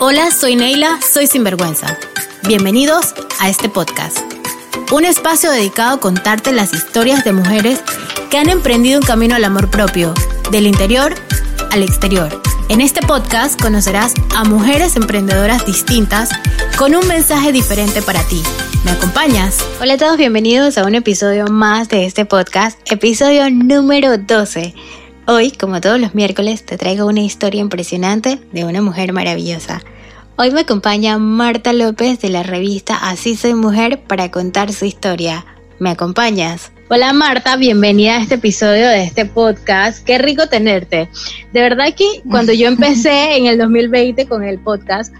Hola, soy Neila, soy Sinvergüenza. Bienvenidos a este podcast. Un espacio dedicado a contarte las historias de mujeres que han emprendido un camino al amor propio, del interior al exterior. En este podcast conocerás a mujeres emprendedoras distintas con un mensaje diferente para ti. ¿Me acompañas? Hola a todos, bienvenidos a un episodio más de este podcast, episodio número 12. Hoy, como todos los miércoles, te traigo una historia impresionante de una mujer maravillosa. Hoy me acompaña Marta López de la revista Así Soy Mujer para contar su historia. ¿Me acompañas? Hola Marta, bienvenida a este episodio de este podcast. Qué rico tenerte. De verdad que cuando yo empecé en el 2020 con el podcast,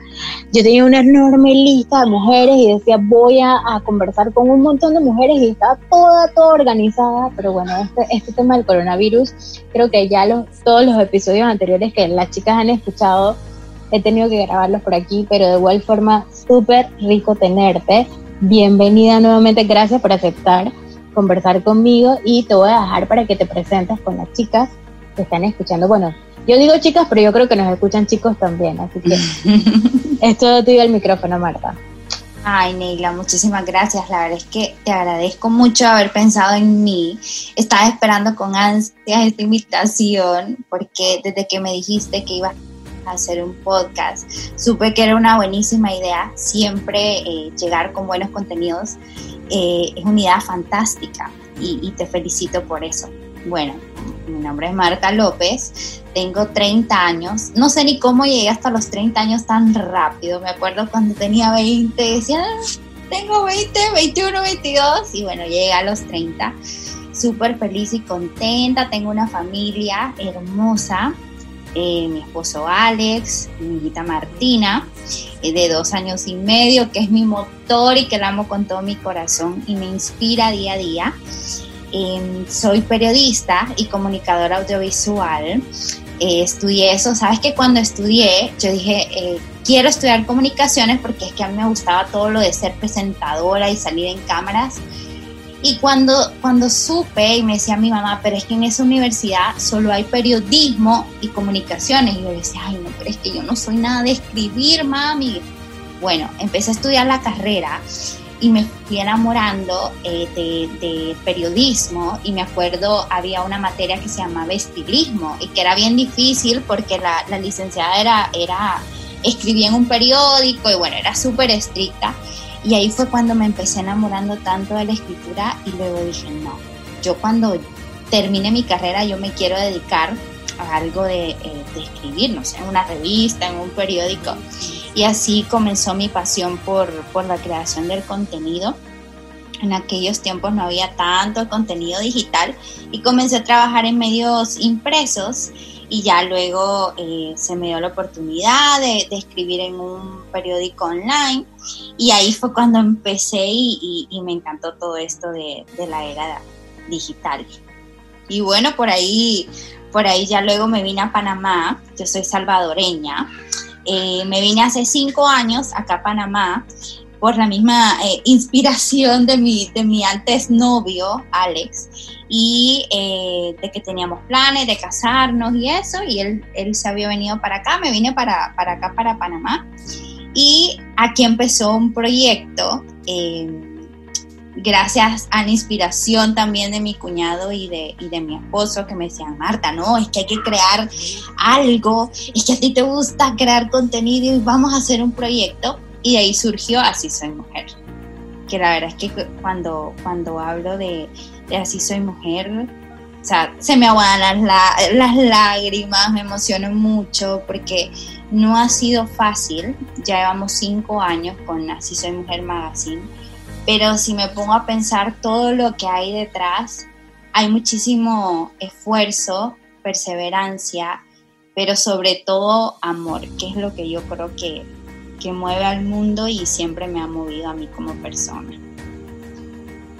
yo tenía una enorme lista de mujeres y decía voy a, conversar con un montón de mujeres y estaba toda, toda organizada. Pero bueno, este, este tema del coronavirus, creo que ya los, todos los episodios anteriores que las chicas han escuchado, he tenido que grabarlos por aquí, pero de igual forma, súper rico tenerte. Bienvenida nuevamente, gracias por aceptar conversar conmigo y te voy a dejar para que te presentes con las chicas que están escuchando. Bueno, yo digo chicas, pero yo creo que nos escuchan chicos también, así que esto te el micrófono, Marta. Ay, Neila, muchísimas gracias. La verdad es que te agradezco mucho haber pensado en mí. Estaba esperando con ansias esta invitación porque desde que me dijiste que ibas a hacer un podcast, supe que era una buenísima idea siempre eh, llegar con buenos contenidos. Eh, es una idea fantástica y, te felicito por eso. Bueno, mi nombre es Marta López, tengo 30 años, no sé ni cómo llegué hasta los 30 años tan rápido, me acuerdo cuando tenía 20, decía, ah, tengo 20, 21, 22 y bueno, llegué a los 30, súper feliz y contenta, tengo una familia hermosa, eh, mi esposo Alex, mi hijita Martina, eh, de dos años y medio, que es mi motor y que la amo con todo mi corazón y me inspira día a día. Em, soy periodista y comunicadora audiovisual. Eh, estudié eso, sabes que cuando estudié yo dije, quiero estudiar comunicaciones porque es que a mí me gustaba todo lo de ser presentadora y salir en cámaras y cuando, cuando supe y me decía mi mamá, pero es que en esa universidad solo hay periodismo y comunicaciones. Y yo decía, ay, no, pero es que yo no soy nada de escribir, mami. Bueno, empecé a estudiar la carrera y me fui enamorando eh, de, periodismo y me acuerdo había una materia que se llamaba estilismo y que era bien difícil porque la, la licenciada era, era, escribía en un periódico y bueno, era súper estricta. Y ahí fue cuando me empecé enamorando tanto de la escritura y luego dije, no, yo cuando termine mi carrera yo me quiero dedicar a algo de, eh, escribir, no sé, en una revista, en un periódico. Y así comenzó mi pasión por, por la creación del contenido. En aquellos tiempos no había tanto contenido digital y comencé a trabajar en medios impresos y ya luego eh, se me dio la oportunidad de, escribir en un periódico online y ahí fue cuando empecé y, me encantó todo esto de, la era digital. Y bueno, por ahí, por ahí ya luego me vine a Panamá, yo soy salvadoreña, eh, me vine hace cinco años acá a Panamá por la misma eh, inspiración de mi, de mi antes novio, Alex, y eh, de que teníamos planes de casarnos y eso, y él, él se había venido para acá, me vine para, para acá, para Panamá, y aquí empezó un proyecto. Eh, gracias a la inspiración también de mi cuñado y de, y de mi esposo que me decían, Marta, no, es que hay que crear algo, es que a ti te gusta crear contenido y vamos a hacer un proyecto. Y ahí surgió Así Soy Mujer. Que la verdad es que cuando, cuando hablo de, Así Soy Mujer, o sea, se me aguadan las, las lágrimas, me emociono mucho porque no ha sido fácil. Ya llevamos cinco años con Así Soy Mujer Magazine. Pero si me pongo a pensar todo lo que hay detrás, hay muchísimo esfuerzo, perseverancia, pero sobre todo amor, que es lo que yo creo que, que mueve al mundo y siempre me ha movido a mí como persona.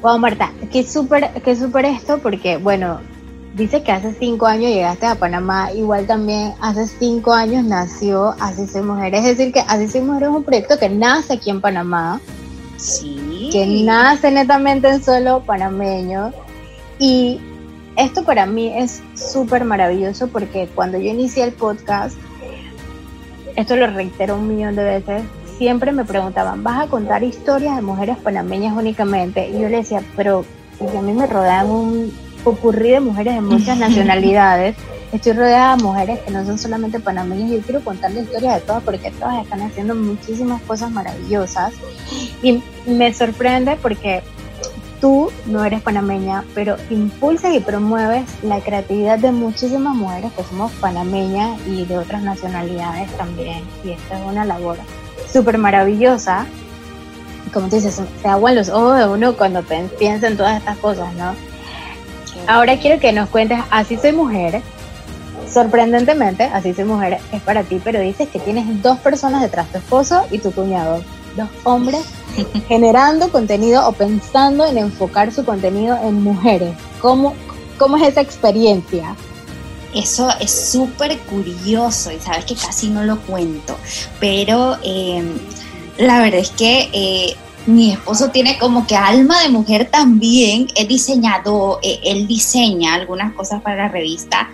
Wow, Marta, qué súper qué súper esto, porque bueno, dice que hace cinco años llegaste a Panamá, igual también hace cinco años nació Así Soy Mujer, es decir, que Así Soy Mujer es un proyecto que nace aquí en Panamá, sí. que nace netamente en solo panameño, y esto para mí es súper maravilloso porque cuando yo inicié el podcast, esto lo reitero un millón de veces, siempre me preguntaban, ¿vas a contar historias de mujeres panameñas únicamente? Y yo le decía, pero a mí me rodean un popurrí de mujeres de muchas nacionalidades. Estoy rodeada de mujeres que no son solamente panameñas. Yo quiero contar la historia de todas porque todas están haciendo muchísimas cosas maravillosas. Y me sorprende porque tú no eres panameña, pero impulsas y promueves la creatividad de muchísimas mujeres que somos panameñas y de otras nacionalidades también. Y esta es una labor súper maravillosa. Como tú dices, se aguan los ojos de uno cuando piensa en todas estas cosas, ¿no? Ahora quiero que nos cuentes, así soy mujer, sorprendentemente, así soy mujer, es para ti, pero dices que tienes dos personas detrás, tu esposo y tu cuñado, dos hombres generando contenido o pensando en enfocar su contenido en mujeres. ¿Cómo, cómo es esa experiencia? Eso es súper curioso y sabes que casi no lo cuento, pero em, la verdad es que eh, mi esposo tiene como que alma de mujer también, es diseñador, eh, él diseña algunas cosas para la revista.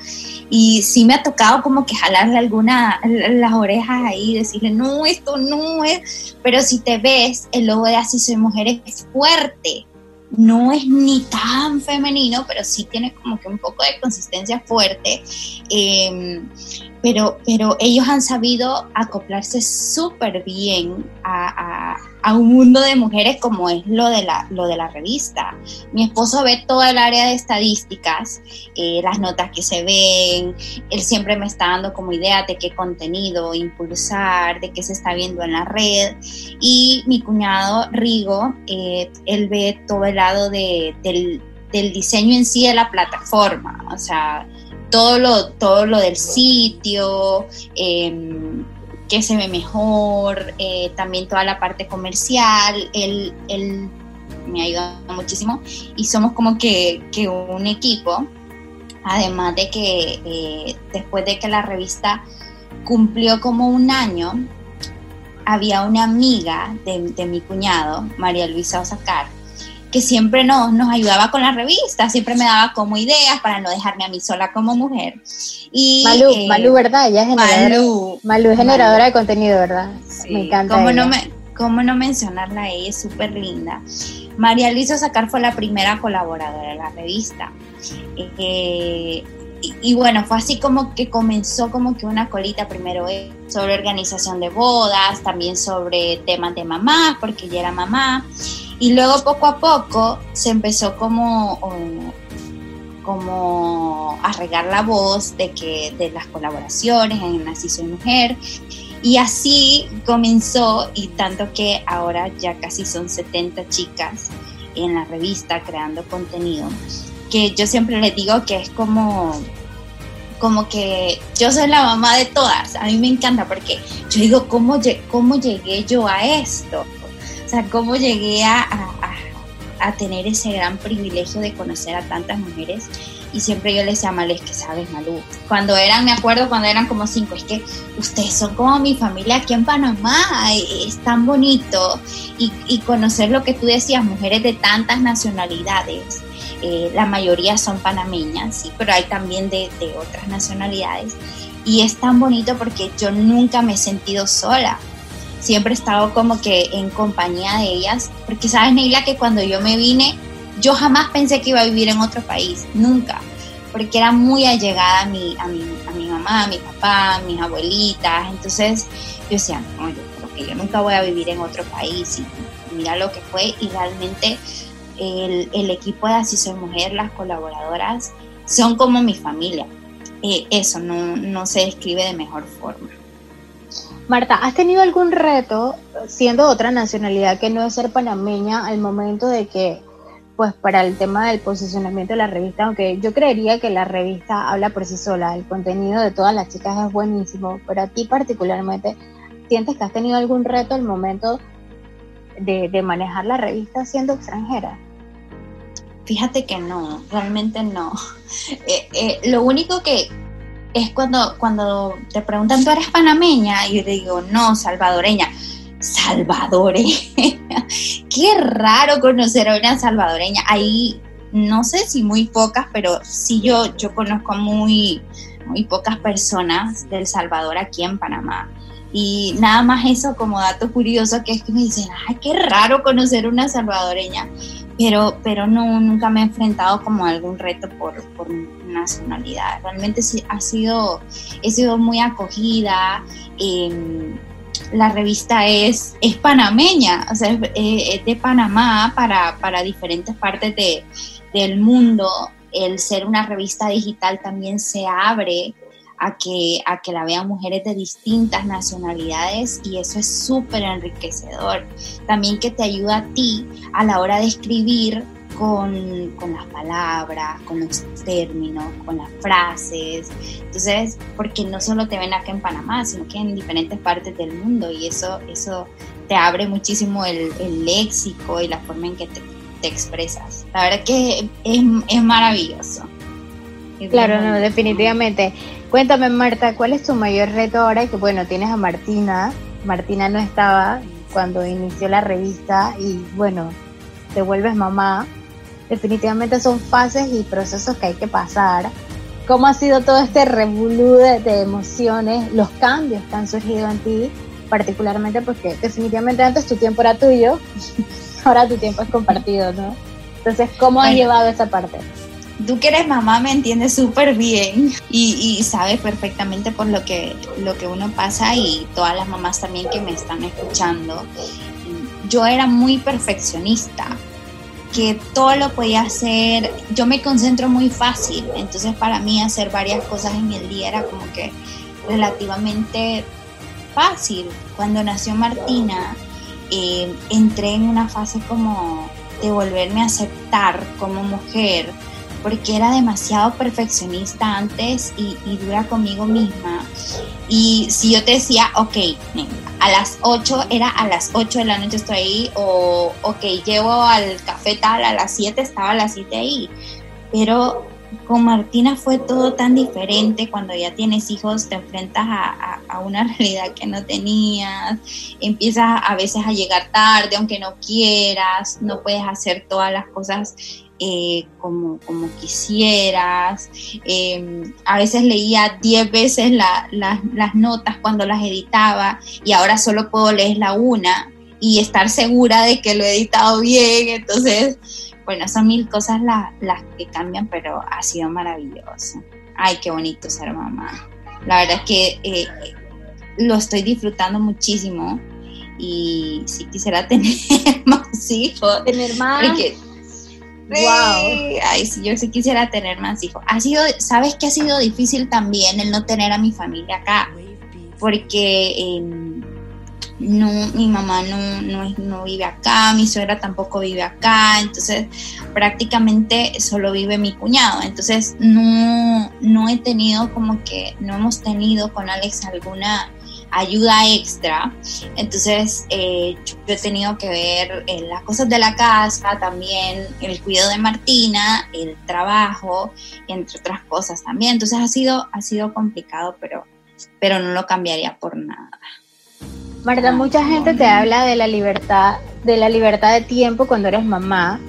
Y sí me ha tocado como que jalarle algunas las orejas ahí, decirle, no, esto no es, pero si te ves, el logo de Así Soy Mujer es fuerte, no es ni tan femenino, pero sí tiene como que un poco de consistencia fuerte. Em, pero, pero ellos han sabido acoplarse súper bien a, un mundo de mujeres como es lo de, la, lo de la revista. Mi esposo ve toda el área de estadísticas, eh, las notas que se ven, él siempre me está dando como idea de qué contenido impulsar, de qué se está viendo en la red. Y mi cuñado Rigo, eh, él ve todo el lado del, del diseño en sí de la plataforma, o sea, todo lo, todo lo del sitio, eh, que se ve mejor, eh, también toda la parte comercial, él, él me ayuda muchísimo. Y somos como que, que un equipo, además de que eh, después de que la revista cumplió como un año, había una amiga de, de mi cuñado, María Luisa Osacar, que siempre nos, nos ayudaba con la revista, siempre me daba como ideas para no dejarme a mí sola como mujer. Y, Malú, eh, Malú, ¿verdad? Ella es generadora, Malú, es generadora de contenido, ¿verdad? me encanta. ¿Cómo no, me, ¿Cómo no mencionarla? Ella es súper linda. María Luisa Sacar fue la primera colaboradora de la revista. Eh, y, bueno, fue así como que comenzó como que una colita primero sobre organización de bodas, también sobre temas de mamá, porque ella era mamá. Y luego poco a poco se empezó como, como a regar la voz de, que, de las colaboraciones en Así Soy Mujer. Y así comenzó y tanto que ahora ya casi son 70 chicas en la revista creando contenido, que yo siempre les digo que es como como que yo soy la mamá de todas. A mí me encanta porque yo digo, ¿cómo, cómo llegué yo a esto? O sea, cómo llegué a, a, tener ese gran privilegio de conocer a tantas mujeres y siempre yo les decía a que sabes, Malú, cuando eran, me acuerdo cuando eran como cinco, es que ustedes son como mi familia aquí en Panamá, es tan bonito y, y conocer lo que tú decías, mujeres de tantas nacionalidades, eh, la mayoría son panameñas, sí, pero hay también de, de otras nacionalidades. Y es tan bonito porque yo nunca me he sentido sola, siempre he estado como que en compañía de ellas, porque sabes, Neila, que cuando yo me vine, yo jamás pensé que iba a vivir en otro país, nunca, porque era muy allegada a mi, a mi, a mi mamá, a mi papá, a mis abuelitas, entonces yo decía, no, yo creo que yo nunca voy a vivir en otro país, y mira lo que fue, y realmente el, equipo de Así Soy Mujer, las colaboradoras, son como mi familia. Eh, eso no, no se describe de mejor forma. Marta, ¿has tenido algún reto siendo otra nacionalidad que no es ser panameña al momento de que, pues para el tema del posicionamiento de la revista, aunque yo creería que la revista habla por sí sola, el contenido de todas las chicas es buenísimo, pero a ti particularmente, ¿sientes que has tenido algún reto al momento de, manejar la revista siendo extranjera? Fíjate que no, realmente no. Eh, eh, lo único que, es cuando, cuando te preguntan, ¿tú eres panameña? Y yo te digo, no, salvadoreña. Salvadoreña. Qué raro conocer a una salvadoreña. Ahí, no sé si muy pocas, pero sí yo, yo conozco muy, muy pocas personas del Salvador aquí en Panamá. Y nada más eso como dato curioso, que es que me dicen, ay, qué raro conocer una salvadoreña, pero, pero no, nunca me he enfrentado como a algún reto por, por nacionalidad. Realmente ha sido, he sido muy acogida. Em, la revista es, es panameña, o sea, es, de Panamá para, para diferentes partes de, del mundo. El ser una revista digital también se abre a que, a que la vean mujeres de distintas nacionalidades y eso es súper enriquecedor. También que te ayuda a ti a la hora de escribir con, con, las palabras, con los términos, con las frases. Entonces, porque no solo te ven acá en Panamá, sino que en diferentes partes del mundo y eso, eso te abre muchísimo el, el léxico y la forma en que te, te expresas. La verdad que es, es maravilloso. claro, no, definitivamente. Cuéntame, Marta, ¿cuál es tu mayor reto ahora? Que bueno, tienes a Martina. Martina no estaba cuando inició la revista y bueno, te vuelves mamá. Definitivamente son fases y procesos que hay que pasar. ¿Cómo ha sido todo este revolú de, emociones, los cambios que han surgido en ti, particularmente porque definitivamente antes tu tiempo era tuyo, ahora tu tiempo es compartido, ¿no? Entonces, ¿cómo has llevado esa parte? tú que eres mamá me entiendes súper bien y, sabes perfectamente por lo que, lo que uno pasa y todas las mamás también que me están escuchando. Yo era muy perfeccionista, que todo lo podía hacer, yo me concentro muy fácil, entonces para mí hacer varias cosas en el día era como que relativamente fácil. Cuando nació Martina, eh, entré en una fase como de volverme a aceptar como mujer, porque era demasiado perfeccionista antes y, dura conmigo misma. Y si yo te decía, ok, a las 8 era a las 8 de la noche estoy ahí, o ok, llevo al café tal, a las 7 estaba a las 7 ahí. Pero con Martina fue todo tan diferente. Cuando ya tienes hijos, te enfrentas a, a, una realidad que no tenías. Empiezas a veces a llegar tarde, aunque no quieras. No puedes hacer todas las cosas eh, como, como, quisieras. Em, a veces leía 10 veces las notas cuando las editaba y ahora solo puedo leer la una y estar segura de que lo he editado bien. Entonces, bueno, son mil cosas las que cambian, pero ha sido maravilloso. Ay, qué bonito ser mamá. La verdad es que eh, lo estoy disfrutando muchísimo y si quisiera tener más hijos. Tener más. Wow. Ay, si yo sí quisiera tener más hijos. Ha sido, sabes que ha sido difícil también el no tener a mi familia acá, porque em, no, mi mamá no, no, no, vive acá, mi suegra tampoco vive acá, entonces prácticamente solo vive mi cuñado. Entonces no, no he tenido como que, no hemos tenido con Alex alguna ayuda extra. Entonces eh, yo he tenido que ver eh, las cosas de la casa, también el cuidado de Martina, el trabajo, entre otras cosas también. Entonces ha sido, ha sido complicado, pero, pero no lo cambiaría por nada. Marta, mucha gente te habla de la libertad, de la libertad de tiempo cuando eres mamá,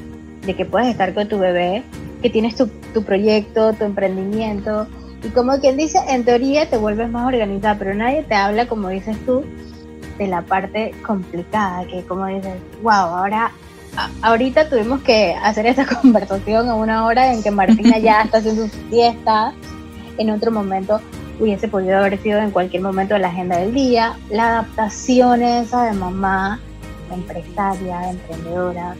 de que puedes estar con tu bebé, que tienes tu, tu proyecto, tu emprendimiento, y como quien dice, en teoría te vuelves más organizada, pero nadie te habla, como dices tú, de la parte complicada, que como dices, wow, ahora, ahorita tuvimos que hacer esta conversación a una hora en que Martina ya está haciendo su fiesta, en otro momento hubiese podido haber sido en cualquier momento de la agenda del día, la adaptación esa de mamá, empresaria, emprendedora,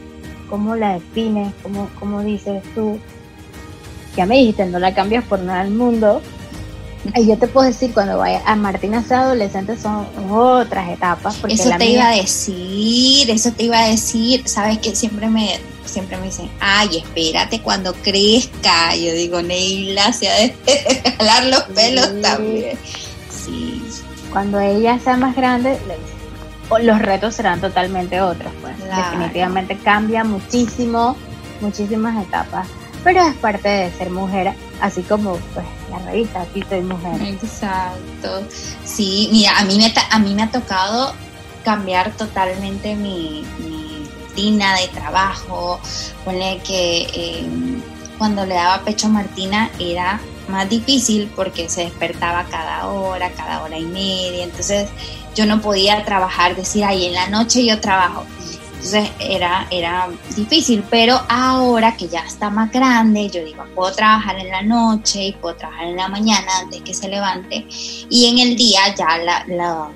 cómo la defines, cómo, cómo dices tú, ya me dijiste, no la cambias por nada del mundo. Y yo te puedo decir, cuando vaya a Martina sea adolescente son otras etapas. Porque eso te iba a decir, eso te iba a decir. Sabes que siempre me, siempre me dicen, ay, espérate cuando crezca. Yo digo, Neila se ha de jalar los pelos también. Sí. Cuando ella sea más grande, los retos serán totalmente otros. Pues. Definitivamente cambia muchísimo, muchísimas etapas pero es parte de ser mujer, así como pues la revista, aquí soy mujer. Exacto. Sí, mira, a mí me, a mí me ha tocado cambiar totalmente mi, rutina de trabajo. Ponle que em, cuando le daba pecho a Martina era más difícil porque se despertaba cada hora, cada hora y media, entonces yo no podía trabajar, decir, ay, en la noche yo trabajo. Entonces era, era difícil, pero ahora que ya está más grande, yo digo, puedo trabajar en la noche y puedo trabajar en la mañana antes que se levante y en el día ya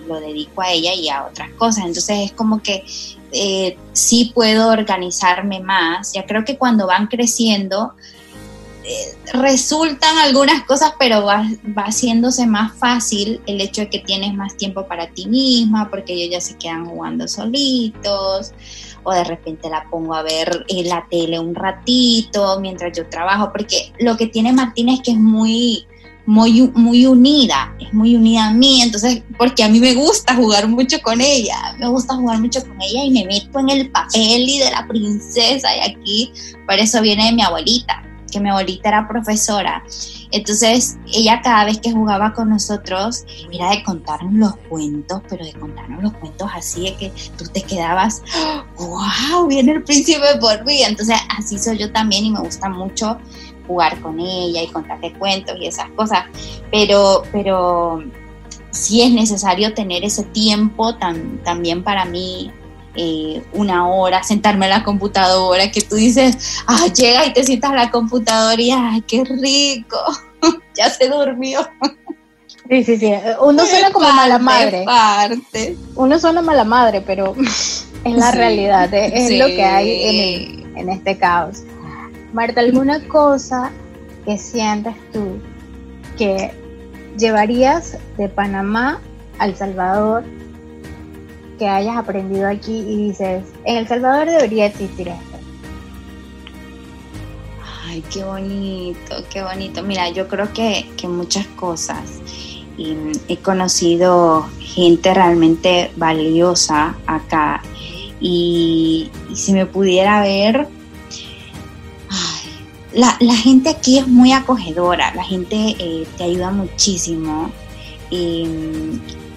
lo dedico a ella y a otras cosas. Entonces es como que eh, sí puedo organizarme más. Ya creo que cuando van creciendo, resultan algunas cosas, pero va, haciéndose más fácil el hecho de que tienes más tiempo para ti misma, porque ellos ya se quedan jugando solitos, o de repente la pongo a ver en la tele un ratito mientras yo trabajo, porque lo que tiene Martina es que es muy, muy, muy unida, es muy unida a mí, entonces, porque a mí me gusta jugar mucho con ella, me gusta jugar mucho con ella y me meto en el papel y de la princesa y aquí, por eso viene de mi abuelita que mi abuelita era profesora. Entonces, ella cada vez que jugaba con nosotros, era de contarnos los cuentos, pero de contarnos los cuentos así de que tú te quedabas, wow, viene el príncipe por mí. Entonces, así soy yo también y me gusta mucho jugar con ella y contarte cuentos y esas cosas. Pero, pero sí es necesario tener ese tiempo también para mí eh, una hora, sentarme a la computadora, que tú dices, ah, llega y te sientas a la computadora y, ay, qué rico, ya se durmió. Sí, sí, sí. Uno suena como mala madre. Parte. Uno suena mala madre, pero es la realidad, es, lo que hay en, en este caos. Marta, ¿alguna cosa que sientes tú que llevarías de Panamá al Salvador que hayas aprendido aquí y dices, en El Salvador debería existir esto? Ay, qué bonito, qué bonito. Mira, yo creo que, muchas cosas. he conocido gente realmente valiosa acá y, si me pudiera ver, la, gente aquí es muy acogedora, la gente eh, te ayuda muchísimo. Y,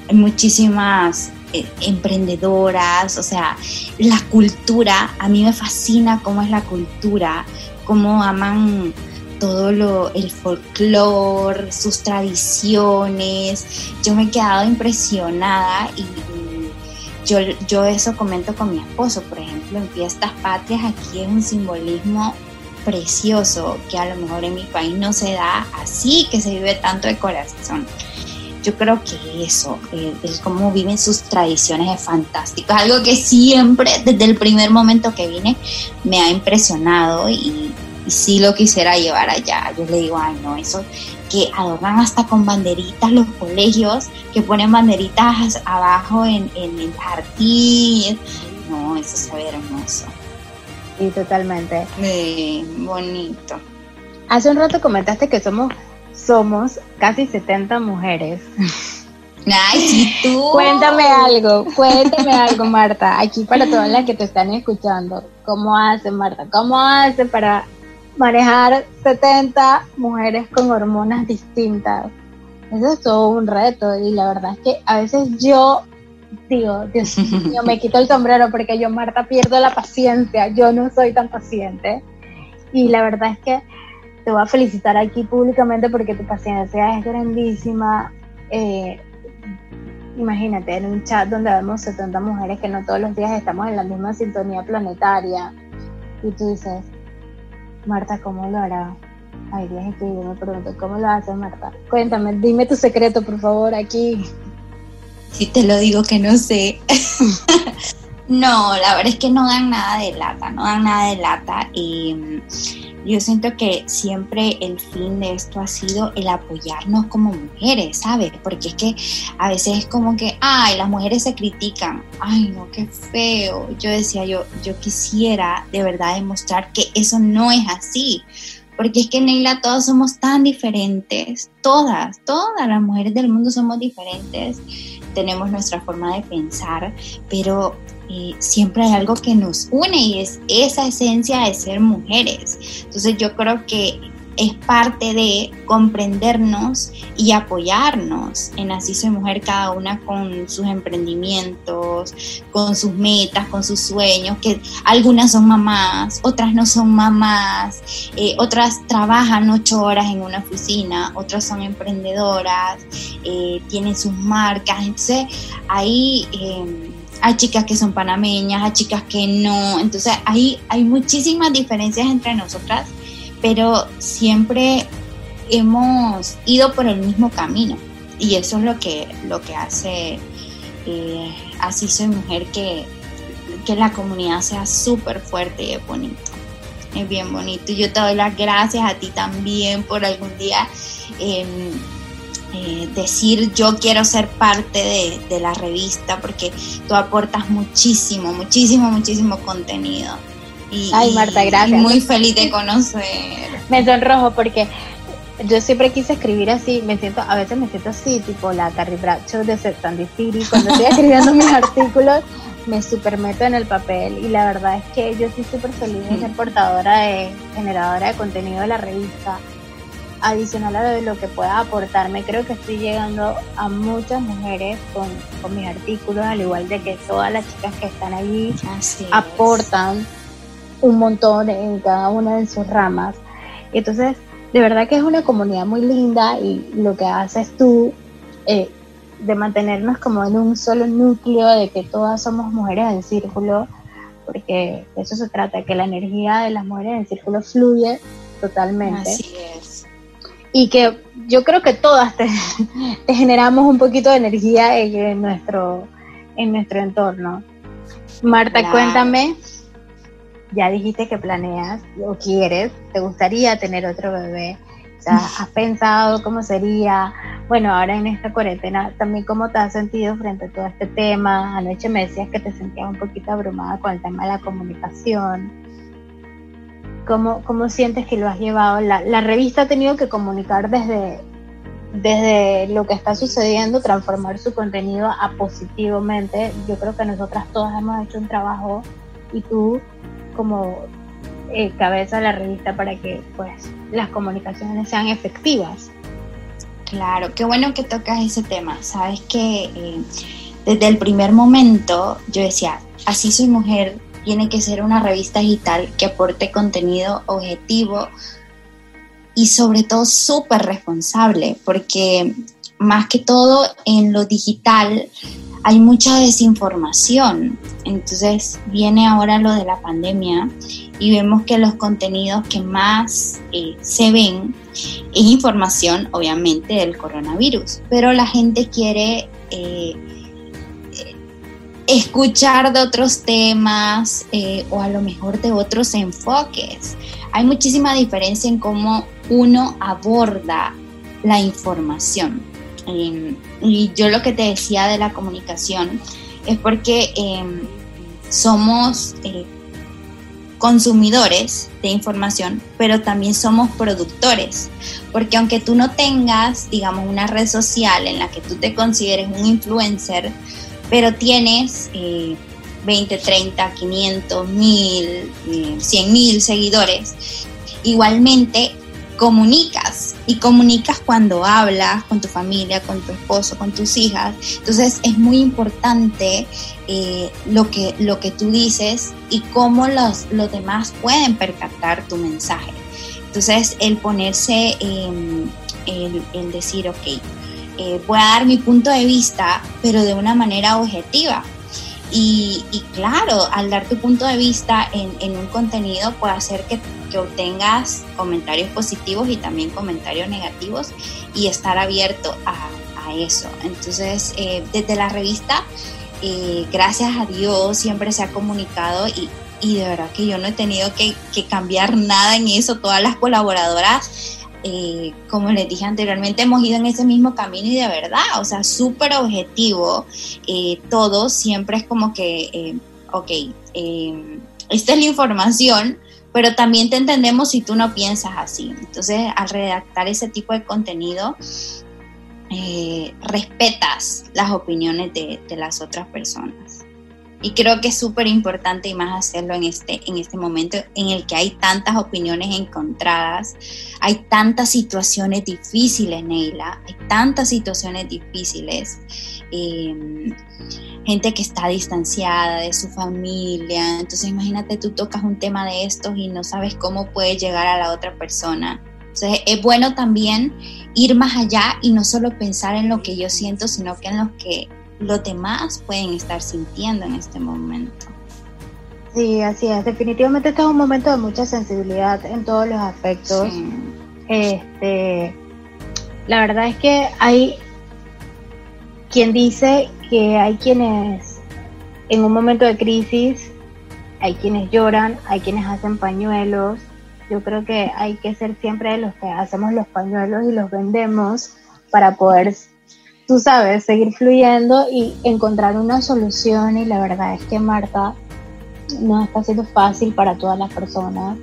hay muchísimas eh, emprendedoras, o sea, la cultura, a mí me fascina cómo es la cultura, cómo aman todo lo, el folclore, sus tradiciones. Yo me he quedado impresionada y, yo, yo eso comento con mi esposo, por ejemplo, en fiestas patrias aquí es un simbolismo precioso que a lo mejor en mi país no se da así, que se vive tanto de corazón yo creo que eso, el, cómo viven sus tradiciones es fantástico. Es algo que siempre, desde el primer momento que vine, me ha impresionado y, sí lo quisiera llevar allá. Yo le digo, ay, no, eso que adornan hasta con banderitas los colegios, que ponen banderitas abajo en, en el jardín. No, eso se ve hermoso. Sí, totalmente. bonito. Hace un rato comentaste que somos somos casi 70 mujeres. Ay, sí, tú. Cuéntame algo, cuéntame algo, Marta, aquí para todas las que te están escuchando. ¿Cómo hace, Marta? ¿Cómo hace para manejar 70 mujeres con hormonas distintas? Eso es todo un reto y la verdad es que a veces yo digo, Dios mío, me quito el sombrero porque yo, Marta, pierdo la paciencia, yo no soy tan paciente. Y la verdad es que te voy a felicitar aquí públicamente porque tu paciencia es grandísima. Eh, imagínate, en un chat donde vemos 70 mujeres que no todos los días estamos en la misma sintonía planetaria y tú dices, Marta, ¿cómo lo hará? Ay, Dios, es que yo me pregunto, ¿cómo lo haces, Marta? Cuéntame, dime tu secreto, por favor, aquí. Si te lo digo que no sé. no, la verdad es que no dan nada de lata, no dan nada de lata. Y yo siento que siempre el fin de esto ha sido el apoyarnos como mujeres, ¿sabes? Porque es que a veces es como que, ay, las mujeres se critican, ay, no, qué feo. Yo decía, yo, yo quisiera de verdad demostrar que eso no es así. Porque es que Neila, todas somos tan diferentes, todas, todas las mujeres del mundo somos diferentes, tenemos nuestra forma de pensar, pero siempre hay algo que nos une y es esa esencia de ser mujeres. Entonces yo creo que es parte de comprendernos y apoyarnos en Así Soy Mujer, cada una con sus emprendimientos, con sus metas, con sus sueños, que algunas son mamás, otras no son mamás, eh, otras trabajan ocho horas en una oficina, otras son emprendedoras, eh, tienen sus marcas, entonces ahí... Eh, hay chicas que son panameñas, hay chicas que no, entonces ahí hay muchísimas diferencias entre nosotras pero siempre hemos ido por el mismo camino y eso es lo que, lo que hace eh, Así Soy Mujer que, que la comunidad sea súper fuerte y es bonito. Es bien bonito. Y yo te doy las gracias a ti también por algún día em, eh, decir yo quiero ser parte de, de la revista porque tú aportas muchísimo, muchísimo, muchísimo contenido. Ay, Marta, gracias. muy feliz de conocer. Me sonrojo porque yo siempre quise escribir así, me siento, a veces me siento así, tipo la Carrie Bradshaw de Sandy City, cuando estoy escribiendo mis artículos, me super meto en el papel y la verdad es que yo estoy súper feliz de ser portadora de, generadora de contenido de la revista, adicional a lo que pueda aportarme, creo que estoy llegando a muchas mujeres con, con mis artículos, al igual de que todas las chicas que están allí aportan un montón en cada una de sus ramas. Entonces, de verdad que es una comunidad muy linda y lo que haces tú eh, de mantenernos como en un solo núcleo, de que todas somos mujeres en círculo, porque eso se trata, que la energía de las mujeres en círculo fluye totalmente. Así es. Y que yo creo que todas te, generamos un poquito de energía en, nuestro, en nuestro entorno. Marta, cuéntame ya dijiste que planeas o quieres, te gustaría tener otro bebé. O sea, ¿has pensado cómo sería? Bueno, ahora en esta cuarentena, también cómo te has sentido frente a todo este tema. Anoche me decías que te sentías un poquito abrumada con el tema de la comunicación. ¿Cómo, cómo sientes que lo has llevado? La, la revista ha tenido que comunicar desde, desde lo que está sucediendo, transformar su contenido a positivamente. Yo creo que nosotras todas hemos hecho un trabajo y tú como eh, cabeza de la revista para que pues las comunicaciones sean efectivas. Claro, qué bueno que tocas ese tema. Sabes que eh, desde el primer momento yo decía, así soy mujer, tiene que ser una revista digital que aporte contenido objetivo y sobre todo súper responsable, porque más que todo en lo digital hay mucha desinformación. Entonces viene ahora lo de la pandemia y vemos que los contenidos que más eh, se ven es información, obviamente, del coronavirus, pero la gente quiere eh, escuchar de otros temas eh, o a lo mejor de otros enfoques. Hay muchísima diferencia en cómo uno aborda la información. Y yo lo que te decía de la comunicación es porque em, somos eh, consumidores de información, pero también somos productores, porque aunque tú no tengas, digamos, una red social en la que tú te consideres un influencer, pero tienes 20, 30, 500, 1000, 100 mil seguidores, igualmente comunicas y comunicas cuando hablas con tu familia, con tu esposo, con tus hijas. Entonces es muy importante eh, lo, que, lo que tú dices y cómo los, los demás pueden percatar tu mensaje. Entonces el ponerse, en el, decir, ok, eh, voy a dar mi punto de vista, pero de una manera objetiva. Y, claro, al dar tu punto de vista en, en un contenido puede hacer que obtengas comentarios positivos y también comentarios negativos y estar abierto a, eso. Entonces, eh, desde la revista, eh, gracias a Dios, siempre se ha comunicado y, de verdad que yo no he tenido que, cambiar nada en eso. Todas las colaboradoras eh, como les dije anteriormente, hemos ido en ese mismo camino y de verdad, o sea, súper objetivo, todo siempre es como que, ok, esta es la información, pero también te entendemos si tú no piensas así. Entonces, al redactar ese tipo de contenido, eh, respetas las opiniones de, las otras personas. Y creo que es súper importante y más hacerlo en este, en este momento en el que hay tantas opiniones encontradas, hay tantas situaciones difíciles, Neila, hay tantas situaciones difíciles. Em, gente que está distanciada de su familia. Entonces imagínate, tú tocas un tema de estos y no sabes cómo puede llegar a la otra persona. Entonces es bueno también ir más allá y no solo pensar en lo que yo siento, sino que en lo que los demás pueden estar sintiendo en este momento. Sí, así es. Definitivamente este es un momento de mucha sensibilidad en todos los aspectos. Este, la verdad es que hay quien dice que hay quienes en un momento de crisis, hay quienes lloran, hay quienes hacen pañuelos. Yo creo que hay que ser siempre de los que hacemos los pañuelos y los vendemos para poder tú sabes, seguir fluyendo y encontrar una solución y la verdad es que Marta no está siendo fácil para todas las personas.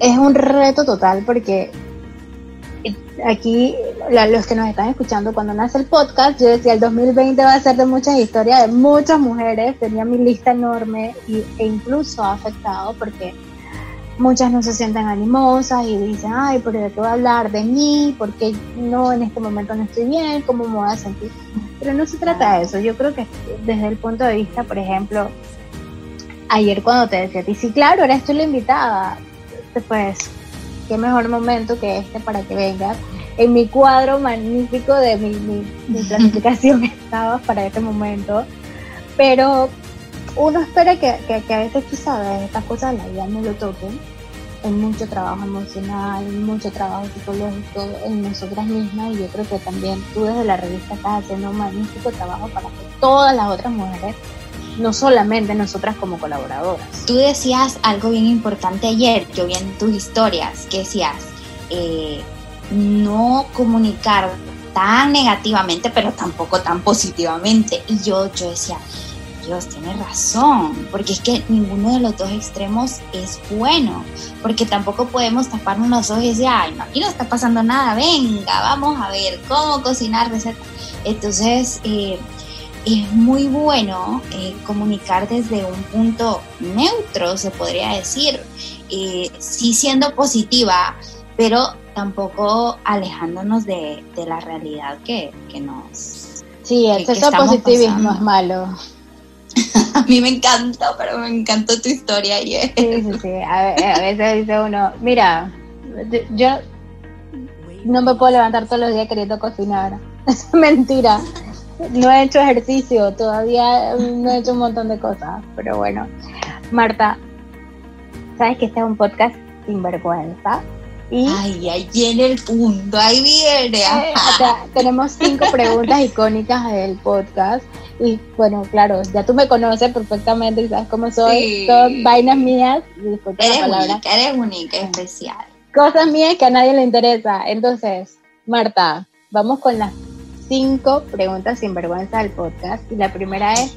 Es un reto total porque aquí los que nos están escuchando cuando nace el podcast, yo decía el 2020 va a ser de muchas historias de muchas mujeres, tenía mi lista enorme y, e incluso ha afectado porque muchas no se sienten animosas y dicen, ay, pero de qué voy a hablar de mí, porque no en este momento no estoy bien, cómo me voy a sentir. Pero no se trata de eso, yo creo que desde el punto de vista, por ejemplo, ayer cuando te decía a ti, sí, claro, eres tú la invitada, pues qué mejor momento que este para que vengas. En mi cuadro magnífico de mi, mi, mi planificación estaba para este momento, pero uno espera que, que, a veces tú sabes, estas cosas la vida no lo toquen. Hay mucho trabajo emocional, mucho trabajo psicológico en nosotras mismas y yo creo que también tú desde la revista estás haciendo un magnífico trabajo para que todas las otras mujeres, no solamente nosotras como colaboradoras. Tú decías algo bien importante ayer, yo vi en tus historias, que decías, eh, no comunicar tan negativamente, pero tampoco tan positivamente. Y yo, yo decía, Dios tiene razón, porque es que ninguno de los dos extremos es bueno, porque tampoco podemos taparnos los ojos y decir, ay, no, aquí no está pasando nada, venga, vamos a ver cómo cocinar recetas. Entonces, eh, es muy bueno eh, comunicar desde un punto neutro, se podría decir, eh, sí siendo positiva, pero tampoco alejándonos de, la realidad que, nos... Sí, el positivismo es malo. a mí me encantó, pero me encantó tu historia ayer. Sí, sí, sí. A, veces dice uno, mira, yo no me puedo levantar todos los días queriendo cocinar. Es mentira. No he hecho ejercicio, todavía no he hecho un montón de cosas, pero bueno. Marta, sabes que este es un podcast sin vergüenza. Y Ay, ahí viene el punto, ahí viene. Eh, tenemos cinco preguntas icónicas del podcast y bueno, claro, ya tú me conoces perfectamente y sabes cómo soy. Son vainas mías. eres Única, eres única, especial. Cosas mías que a nadie le interesa. Entonces, Marta, vamos con las cinco preguntas sin vergüenza del podcast. Y la primera es,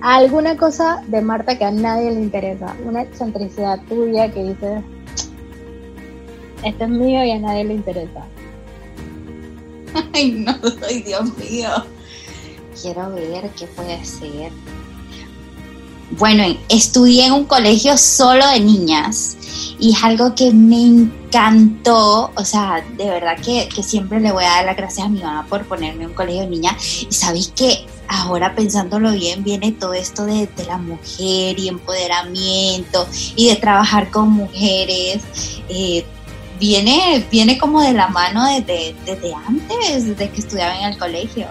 ¿alguna cosa de Marta que a nadie le interesa? Una excentricidad tuya que dices, esto es mío y a nadie le interesa. Ay, no, ay, Dios mío quiero ver qué puede ser. Bueno, estudié en un colegio solo de niñas y es algo que me encantó, o sea, de verdad que, siempre le voy a dar las gracias a mi mamá por ponerme un colegio de niñas y sabéis que ahora pensándolo bien viene todo esto de, la mujer y empoderamiento y de trabajar con mujeres. Eh, viene, viene como de la mano desde, desde antes, desde que estudiaba en el colegio.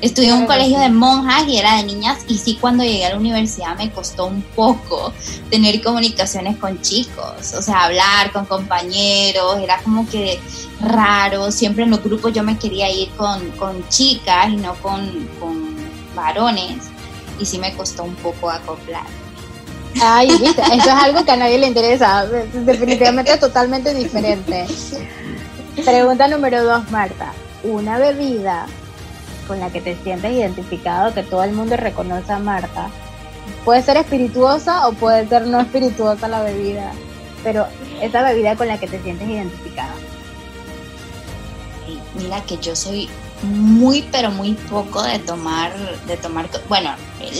Estudié en un colegio de monjas y era de niñas y sí cuando llegué a la universidad me costó un poco tener comunicaciones con chicos, o sea, hablar con compañeros, era como que raro, siempre en los grupos yo me quería ir con, con chicas y no con, con varones y sí me costó un poco acoplar. Ay, ¿viste? eso es algo que a nadie le interesa, definitivamente totalmente diferente. Pregunta número dos, Marta. Una bebida con la que te sientes identificado, que todo el mundo reconoce a Marta. Puede ser espirituosa o puede ser no espirituosa la bebida, pero esa bebida con la que te sientes identificada. Mira que yo soy muy pero muy poco de tomar, de tomar, bueno,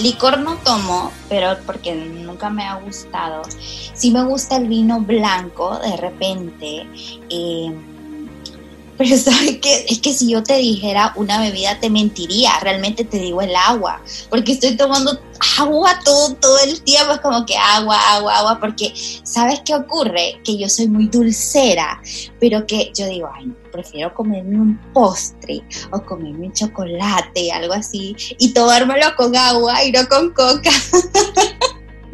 licor no tomo, pero porque nunca me ha gustado. Sí me gusta el vino blanco de repente. Eh, pero sabes que es que si yo te dijera una bebida te mentiría, realmente te digo el agua, porque estoy tomando agua todo, todo el tiempo, es como que agua, agua, agua, porque ¿sabes qué ocurre? Que yo soy muy dulcera, pero que yo digo, ay, prefiero comerme un postre o comerme un chocolate, algo así, y tomármelo con agua y no con coca.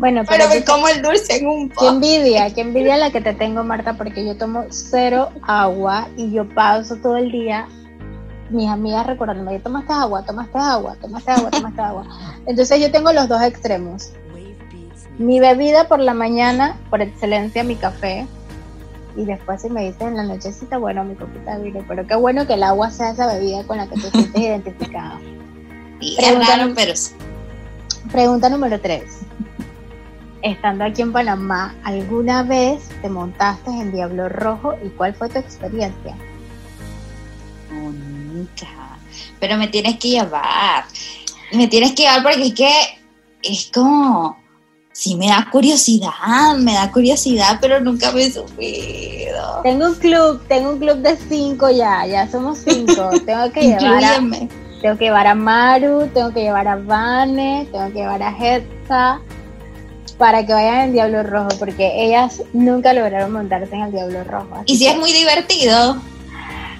Bueno, pero, me como el dulce en un Qué envidia, qué envidia la que te tengo, Marta, porque yo tomo cero agua y yo paso todo el día mis amigas recordándome, tomaste agua, tomaste agua, tomaste agua, tomaste agua. Entonces yo tengo los dos extremos. Mi bebida por la mañana, por excelencia, mi café. Y después si me dices en la nochecita, bueno, mi copita de vino. Pero qué bueno que el agua sea esa bebida con la que te sientes identificado. Y es pero Pregunta número tres estando aquí en Panamá, ¿alguna vez te montaste en Diablo Rojo y cuál fue tu experiencia? nunca. Pero me tienes que llevar. Me tienes que llevar porque es que es como, sí me da curiosidad, me da curiosidad, pero nunca me he subido. Tengo un club, tengo un club de cinco ya, ya somos cinco. tengo que llevar a, tengo que llevar a Maru, tengo que llevar a Vane, tengo que llevar a Hetza para que vayan en Diablo Rojo, porque ellas nunca lograron montarse en el Diablo Rojo. Y si es muy divertido.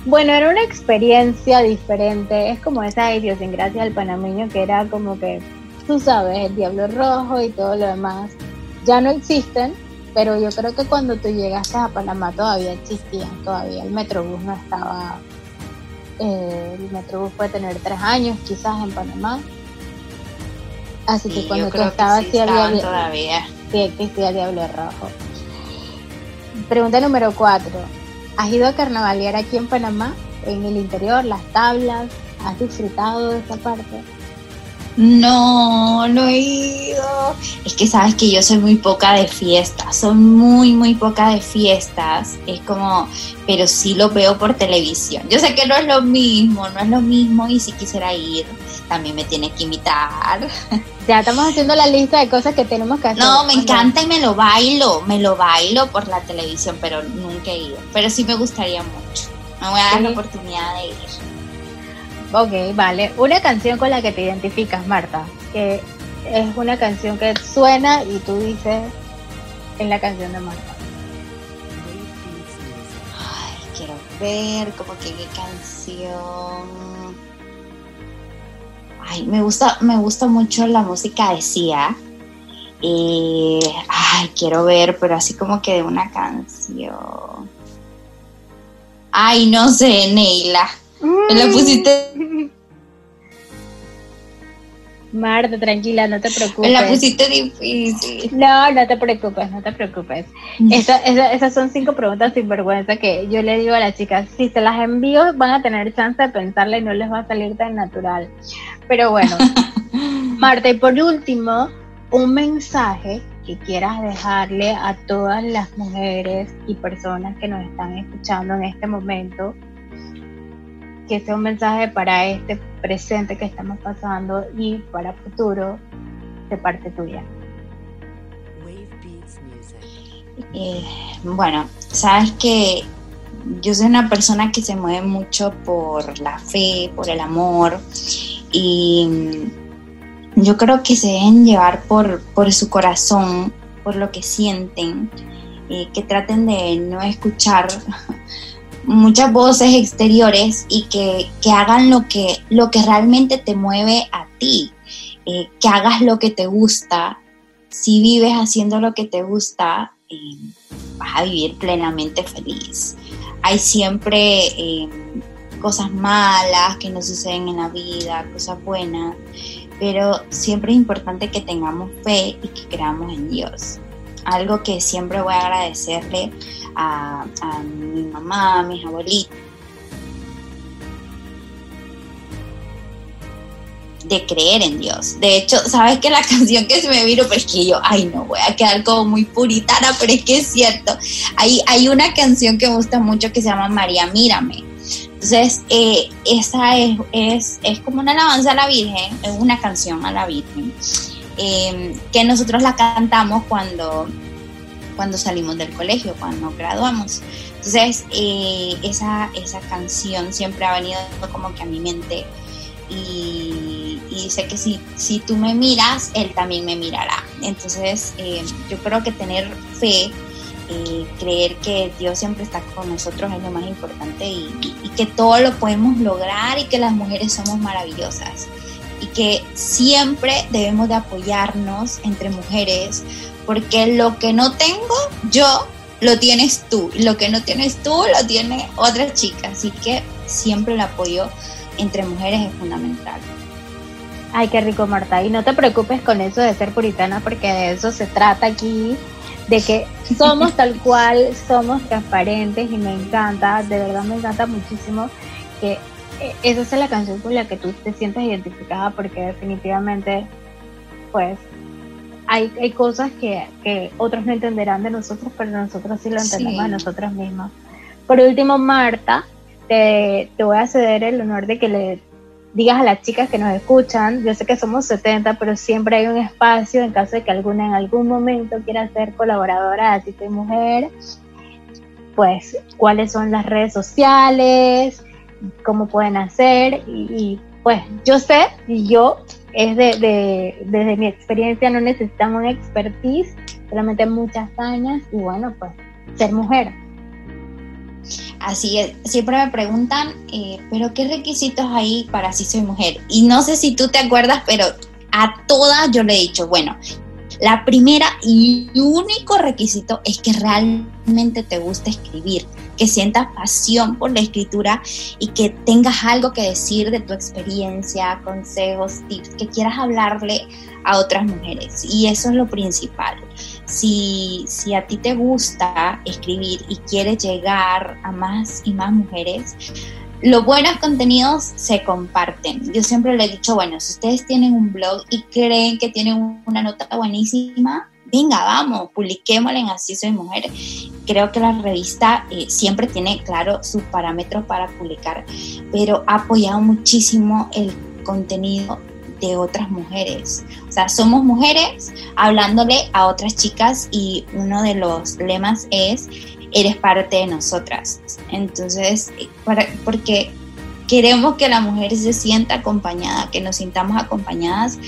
Bueno, era una experiencia diferente, es como esa idiosincrasia del panameño que era como que, tú sabes, el Diablo Rojo y todo lo demás. Ya no existen, pero yo creo que cuando tú llegaste a Panamá todavía existían, todavía el Metrobús no estaba, eh, el Metrobús puede tener tres años quizás en Panamá, Así que cuando tú estabas, sí, había, todavía. Sí, existía Diablo Rojo. Pregunta número cuatro. ¿Has ido a carnavalear aquí en Panamá? En el interior, las tablas. ¿Has disfrutado de esa parte? No, no he ido. Es que sabes que yo soy muy poca de fiestas, soy muy, muy poca de fiestas. Es como, pero sí lo veo por televisión. Yo sé que no es lo mismo, no es lo mismo y si quisiera ir, también me tiene que invitar. Ya estamos haciendo la lista de cosas que tenemos que hacer. No, me encanta y me lo bailo, me lo bailo por la televisión, pero nunca he ido. Pero sí me gustaría mucho. Me voy a dar la oportunidad de ir. Ok, vale. Una canción con la que te identificas, Marta, que es una canción que suena y tú dices en la canción de Marta. Ay, quiero ver como que qué canción. Ay, me gusta, me gusta mucho la música de Sia. Y, ay, quiero ver, pero así como que de una canción. Ay, no sé, Neila. Me la pusiste. Marta, tranquila, no te preocupes. Me la pusiste difícil. No, no te preocupes, no te preocupes. esas son cinco preguntas sin vergüenza que yo le digo a las chicas, si se las envío van a tener chance de pensarla y no les va a salir tan natural. Pero bueno, Marta, y por último, un mensaje que quieras dejarle a todas las mujeres y personas que nos están escuchando en este momento que sea un mensaje para este presente que estamos pasando y para futuro de parte tuya. Eh, bueno, sabes que yo soy una persona que se mueve mucho por la fe, por el amor y yo creo que se deben llevar por, por su corazón, por lo que sienten, eh, que traten de no escuchar muchas voces exteriores y que, hagan lo que, lo que realmente te mueve a ti, eh, que hagas lo que te gusta. Si vives haciendo lo que te gusta, eh, vas a vivir plenamente feliz. Hay siempre eh, cosas malas que nos suceden en la vida, cosas buenas, pero siempre es importante que tengamos fe y que creamos en Dios. Algo que siempre voy a agradecerle a, mi mamá, a mis abuelitos, de creer en Dios. De hecho, sabes que la canción que se me vino, pues que yo, ay no, voy a quedar como muy puritana, pero es que es cierto. Hay, hay una canción que me gusta mucho que se llama María Mírame. Entonces, eh, esa es, es, es, como una alabanza a la Virgen, es una canción a la Virgen, eh, que nosotros la cantamos cuando, cuando salimos del colegio, cuando graduamos. Entonces, eh, esa, esa canción siempre ha venido como que a mi mente y, sé que si, si tú me miras, Él también me mirará. Entonces, yo creo que tener fe creer que Dios siempre está con nosotros es lo más importante y, que todo lo podemos lograr y que las mujeres somos maravillosas y que siempre debemos de apoyarnos entre mujeres porque lo que no tengo yo lo tienes tú lo que no tienes tú lo tiene otra chica así que siempre el apoyo entre mujeres es fundamental Ay, qué rico, Marta. Y no te preocupes con eso de ser puritana, porque de eso se trata aquí de que somos tal cual, somos transparentes y me encanta, de verdad me encanta muchísimo que esa sea la canción con la que tú te sientas identificada porque definitivamente pues hay, hay cosas que, que otros no entenderán de nosotros, pero nosotros sí lo entendemos de nosotros mismos. Por último, Marta, te, te voy a ceder el honor de que le digas a las chicas que nos escuchan, yo sé que somos 70, pero siempre hay un espacio en caso de que alguna en algún momento quiera ser colaboradora de Así Mujer, pues cuáles son las redes sociales, cómo pueden hacer y, pues yo sé y yo es de, desde mi experiencia no necesitan una expertise, solamente muchas años y bueno pues ser mujer. Así es, siempre me preguntan, eh, pero ¿qué requisitos hay para si soy mujer? Y no sé si tú te acuerdas, pero a todas yo le he dicho, bueno, la primera y único requisito es que realmente te guste escribir, que sientas pasión por la escritura y que tengas algo que decir de tu experiencia, consejos, tips, que quieras hablarle a otras mujeres. Y eso es lo principal. Si, si a ti te gusta escribir y quieres llegar a más y más mujeres, los buenos contenidos se comparten. Yo siempre le he dicho, bueno, si ustedes tienen un blog y creen que tienen una nota buenísima, venga, vamos, publiquémosla en Así Soy Mujer. Creo que la revista eh, siempre tiene, claro, sus parámetros para publicar, pero ha apoyado muchísimo el contenido de otras mujeres. O sea, somos mujeres hablándole a otras chicas y uno de los lemas es, eres parte de nosotras. Entonces, para, porque queremos que la mujer se sienta acompañada, que nos sintamos acompañadas,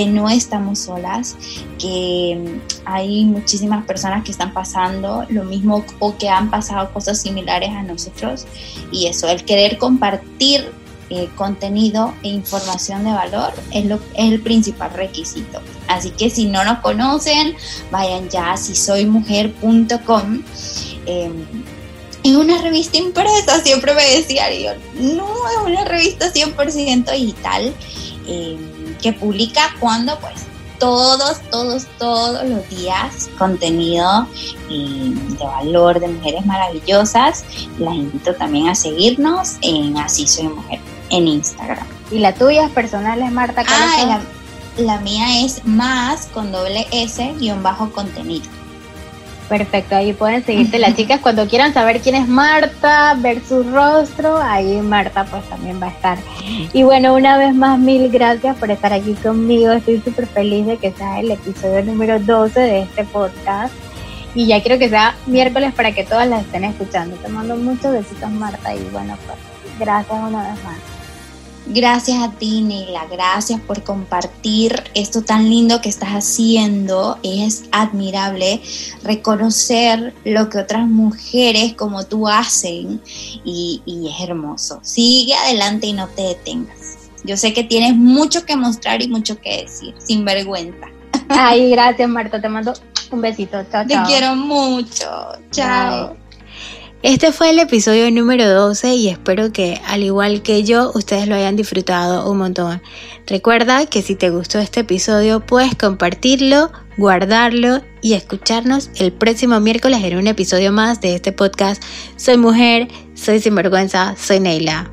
que no estamos solas, que hay muchísimas personas que están pasando lo mismo o que han pasado cosas similares a nosotros. Y eso, el querer compartir eh, contenido e información de valor es, lo, es el principal requisito. Así que si no nos conocen, vayan ya a sisoymujer.com. Eh, em, es una revista impresa, siempre me decía yo, no, es una revista 100% digital em, que publica cuando pues todos, todos, todos los días contenido em, de valor de mujeres maravillosas. Las invito también a seguirnos en Así Soy Mujer en Instagram. ¿Y la tuya es personal, es Marta? Ah, la, mía es más con doble S guion bajo contenido. Perfecto, ahí pueden seguirte las chicas cuando quieran saber quién es Marta, ver su rostro, ahí Marta pues también va a estar. Y bueno, una vez más, mil gracias por estar aquí conmigo, estoy súper feliz de que sea el episodio número 12 de este podcast y ya quiero que sea miércoles para que todas las estén escuchando. Te mando muchos besitos Marta y bueno, pues gracias una vez más. Gracias a ti, Neila. Gracias por compartir esto tan lindo que estás haciendo. Es admirable reconocer lo que otras mujeres como tú hacen y, es hermoso. Sigue adelante y no te detengas. Yo sé que tienes mucho que mostrar y mucho que decir, sin vergüenza. Ay, gracias, Marta. Te mando un besito. Chao, Te quiero mucho. Chao. Este fue el episodio número 12 y espero que, al igual que yo, ustedes lo hayan disfrutado un montón. Recuerda que si te gustó este episodio, puedes compartirlo, guardarlo y escucharnos el próximo miércoles en un episodio más de este podcast. Soy mujer, soy sinvergüenza, soy Neila.